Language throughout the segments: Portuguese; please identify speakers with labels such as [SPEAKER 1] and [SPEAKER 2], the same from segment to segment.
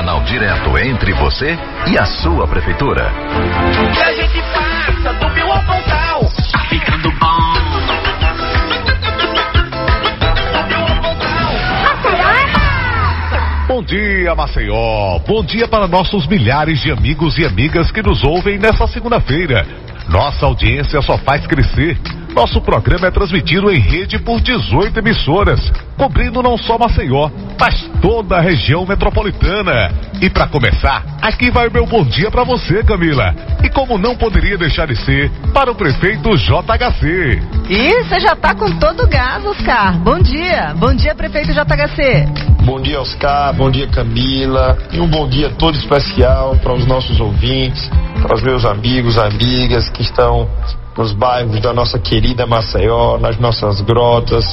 [SPEAKER 1] canal direto entre você e a sua prefeitura.
[SPEAKER 2] Que a gente passa do Mil ao Pontal, tá ficando bom.
[SPEAKER 3] Bom dia, Maceió. Bom dia para nossos milhares de amigos e amigas que nos ouvem nessa segunda-feira. Nossa audiência só faz crescer. Nosso programa é transmitido em rede por 18 emissoras, cobrindo não só Maceió, mas toda a região metropolitana. E para começar, aqui vai o meu bom dia para você, Camila. E como não poderia deixar de ser, para o prefeito JHC.
[SPEAKER 4] E você já tá com todo o gás, Oscar. Bom dia. Bom dia, prefeito JHC.
[SPEAKER 5] Bom dia, Oscar. Bom dia, Camila. E um bom dia todo especial para os nossos ouvintes, para os meus amigos, amigas que estão nos bairros da nossa querida Maceió, nas nossas grotas,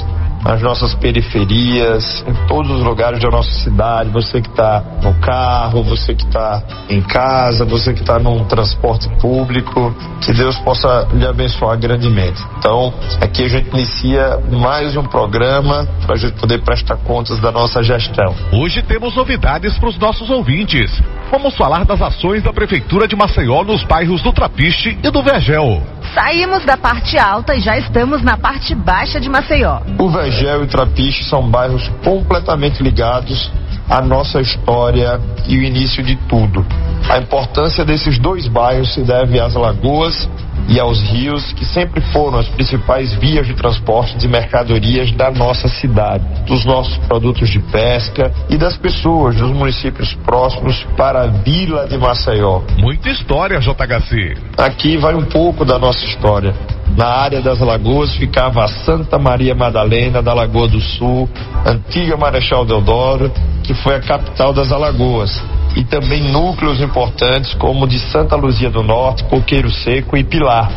[SPEAKER 5] nas nossas periferias, em todos os lugares da nossa cidade. Você que está no carro, você que está em casa, você que está num transporte público, que Deus possa lhe abençoar grandemente. Então, aqui a gente inicia mais um programa para a gente poder prestar contas da nossa gestão.
[SPEAKER 3] Hoje temos novidades para os nossos ouvintes. Vamos falar das ações da Prefeitura de Maceió nos bairros do Trapiche e do Vergel.
[SPEAKER 4] Saímos da parte alta e já estamos na parte baixa de Maceió.
[SPEAKER 5] O Vergel e o Trapiche são bairros completamente ligados à nossa história e o início de tudo. A importância desses dois bairros se deve às lagoas e aos rios, que sempre foram as principais vias de transporte de mercadorias da nossa cidade, dos nossos produtos de pesca e das pessoas dos municípios próximos para a vila de Maceió.
[SPEAKER 3] Muita história, JHC.
[SPEAKER 5] Aqui vai um pouco da nossa história. Na área das lagoas ficava a Santa Maria Madalena da Lagoa do Sul, antiga Marechal Deodoro, que foi a capital das Alagoas, e também núcleos importantes como de Santa Luzia do Norte, Coqueiro Seco e Pilar.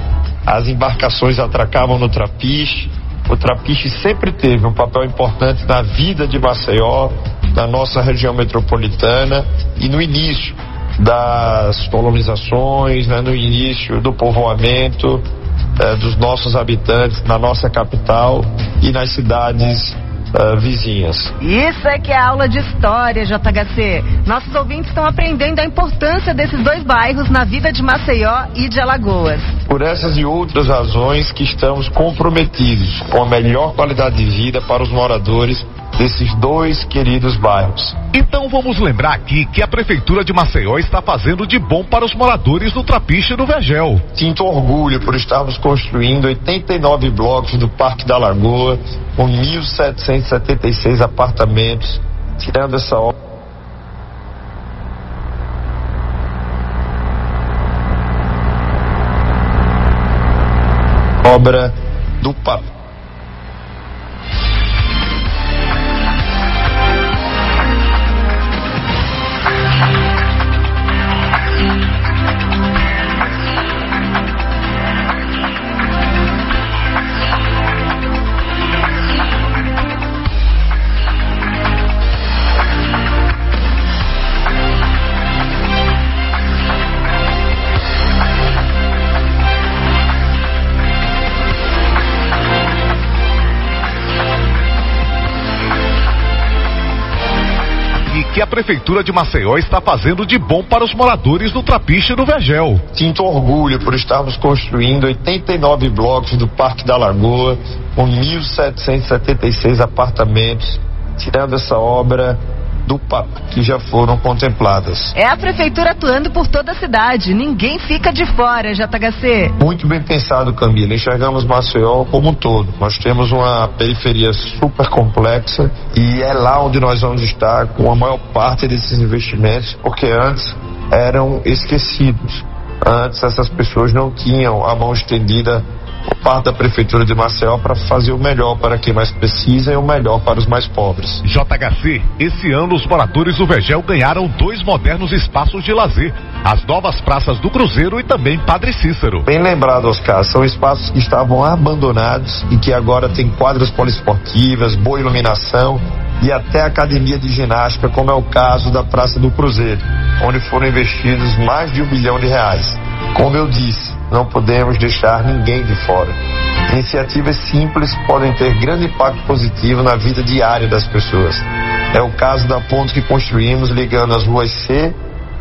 [SPEAKER 5] As embarcações atracavam no Trapiche. O Trapiche sempre teve um papel importante na vida de Maceió, na nossa região metropolitana e no início das colonizações, né, no início do povoamento eh, dos nossos habitantes na nossa capital e nas cidades uh, vizinhas.
[SPEAKER 4] Isso é que é aula de história, JHC. Nossos ouvintes estão aprendendo a importância desses dois bairros na vida de Maceió e de Alagoas.
[SPEAKER 5] Por essas e outras razões que estamos comprometidos com a melhor qualidade de vida para os moradores desses dois queridos bairros.
[SPEAKER 3] Então vamos lembrar aqui que a Prefeitura de Maceió está fazendo de bom para os moradores do Trapiche e do Vergel.
[SPEAKER 5] Sinto orgulho por estarmos construindo 89 blocos do Parque da Lagoa, com 1.776 apartamentos, tirando essa obra. Obra do papel
[SPEAKER 3] Prefeitura de Maceió está fazendo de bom para os moradores do Trapiche do Vergel.
[SPEAKER 5] Sinto orgulho por estarmos construindo 89 blocos do Parque da Lagoa, com 1.776 apartamentos, tirando essa obra do PAP, que já foram contempladas.
[SPEAKER 4] É a prefeitura atuando por toda a cidade, ninguém fica de fora, JHC.
[SPEAKER 5] Muito bem pensado, Camila. Enxergamos Maceió como um todo. Nós temos uma periferia super complexa e é lá onde nós vamos estar com a maior parte desses investimentos, porque antes eram esquecidos. Antes essas pessoas não tinham a mão estendida por parte da Prefeitura de Maceió para fazer o melhor para quem mais precisa e o melhor para os mais pobres.
[SPEAKER 3] JHC, esse ano os moradores do Vergel ganharam dois modernos espaços de lazer, as novas praças do Cruzeiro e também Padre Cícero.
[SPEAKER 5] Bem lembrado, Oscar, são espaços que estavam abandonados e que agora têm quadras poliesportivas, boa iluminação e até academia de ginástica, como é o caso da Praça do Cruzeiro, onde foram investidos mais de um bilhão de reais. Como eu disse, não podemos deixar ninguém de fora. Iniciativas simples podem ter grande impacto positivo na vida diária das pessoas. É o caso da ponte que construímos ligando as ruas C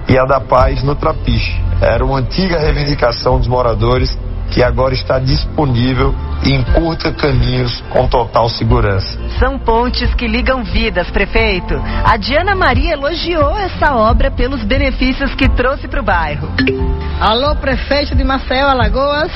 [SPEAKER 5] e a da Paz no Trapiche. Era uma antiga reivindicação dos moradores que agora está disponível e encurta caminhos com total segurança.
[SPEAKER 4] São pontes que ligam vidas, prefeito. A Diana Maria elogiou essa obra pelos benefícios que trouxe para o bairro.
[SPEAKER 6] Alô, prefeito de Maceió, Alagoas.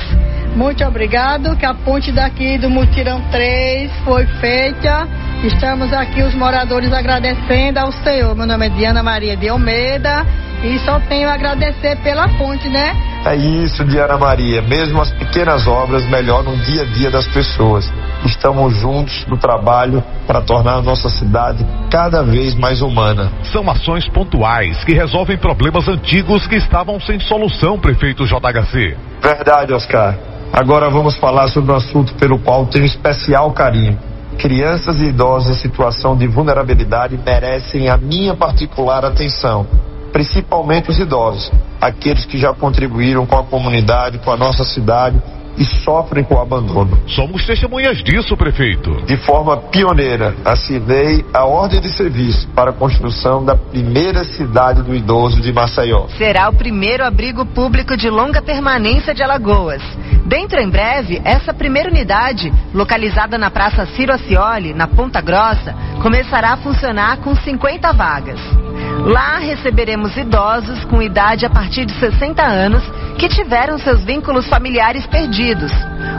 [SPEAKER 6] Muito obrigado que a ponte daqui do Mutirão 3 foi feita. Estamos aqui os moradores agradecendo ao Senhor. Meu nome é Diana Maria de Almeida e só tenho a agradecer pela ponte, né?
[SPEAKER 5] É isso, Diana Maria. Mesmo as pequenas obras melhoram o dia a dia das pessoas. Estamos juntos no trabalho para tornar a nossa cidade cada vez mais humana.
[SPEAKER 3] São ações pontuais que resolvem problemas antigos que estavam sem solução, prefeito JHC.
[SPEAKER 5] Verdade, Oscar. Agora vamos falar sobre um assunto pelo qual tenho especial carinho. Crianças e idosos em situação de vulnerabilidade merecem a minha particular atenção, principalmente os idosos, aqueles que já contribuíram com a comunidade, com a nossa cidade e sofrem com o abandono.
[SPEAKER 3] Somos testemunhas disso, prefeito.
[SPEAKER 5] De forma pioneira, assinei a ordem de serviço para a construção da primeira cidade do idoso de Maceió.
[SPEAKER 4] Será o primeiro abrigo público de longa permanência de Alagoas. Dentro em breve, essa primeira unidade, localizada na Praça Ciro Ascioli, na Ponta Grossa, começará a funcionar com 50 vagas. Lá receberemos idosos com idade a partir de 60 anos que tiveram seus vínculos familiares perdidos.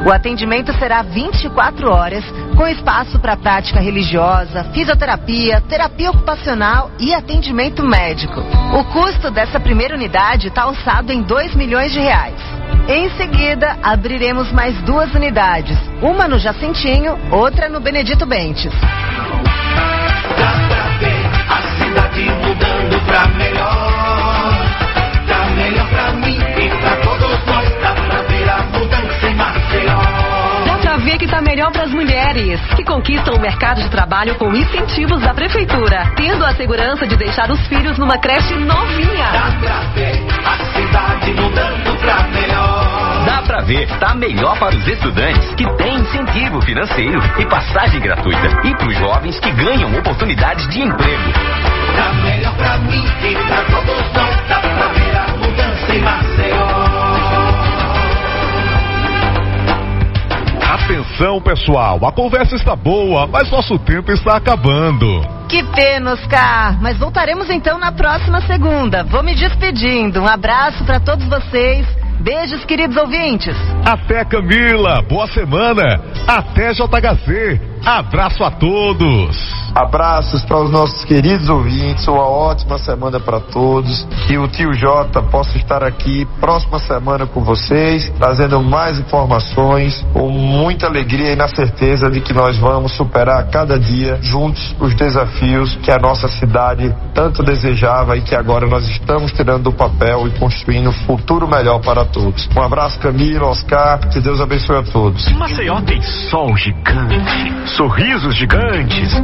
[SPEAKER 4] O atendimento será 24 horas, com espaço para prática religiosa, fisioterapia, terapia ocupacional e atendimento médico. O custo dessa primeira unidade está alçado em 2 milhões de reais. Em seguida, abriremos mais duas unidades, uma no Jacintinho, outra no Benedito Bentes.
[SPEAKER 2] Tá melhor
[SPEAKER 7] pras mulheres, que conquistam o mercado de trabalho com incentivos da prefeitura, tendo a segurança de deixar os filhos numa creche novinha.
[SPEAKER 2] Dá pra ver a cidade mudando pra melhor.
[SPEAKER 1] Dá pra ver, tá melhor para os estudantes que têm incentivo financeiro e passagem gratuita. E para os jovens que ganham oportunidades de emprego.
[SPEAKER 2] Tá melhor pra mim e pra todos nós. Dá pra ver a mudança em Maceió.
[SPEAKER 3] Atenção, pessoal, a conversa está boa, mas nosso tempo está acabando.
[SPEAKER 4] Que pena, Oscar. Mas voltaremos então na próxima segunda. Vou me despedindo. Um abraço para todos vocês. Beijos, queridos ouvintes.
[SPEAKER 3] Até Camila, boa semana. Até JHC. Abraço a todos.
[SPEAKER 5] Abraços para os nossos queridos ouvintes, uma ótima semana para todos. Que o tio Jota possa estar aqui próxima semana com vocês, trazendo mais informações, com muita alegria e na certeza de que nós vamos superar a cada dia juntos os desafios que a nossa cidade tanto desejava e que agora nós estamos tirando do papel e construindo um futuro melhor para todos. Um abraço, Camila, Oscar, que Deus abençoe a todos.
[SPEAKER 8] Maceió tem sol gigante, sorrisos gigantes,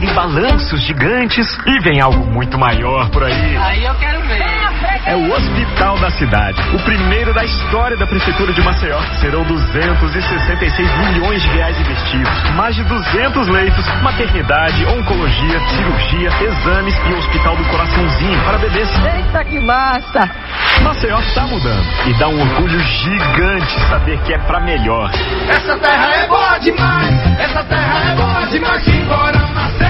[SPEAKER 8] cadeira e balanços gigantes e vem algo muito maior por aí.
[SPEAKER 2] Aí eu quero ver.
[SPEAKER 8] É o Hospital da Cidade, o primeiro da história da Prefeitura de Maceió. Serão 266 milhões de reais investidos, mais de 200 leitos, maternidade, oncologia, cirurgia, exames e um hospital do coraçãozinho para bebês.
[SPEAKER 6] Eita, que massa!
[SPEAKER 8] Maceió está mudando e dá um orgulho gigante saber que é pra melhor.
[SPEAKER 2] Essa terra é boa demais. Essa terra é boa demais. Embora Maceió.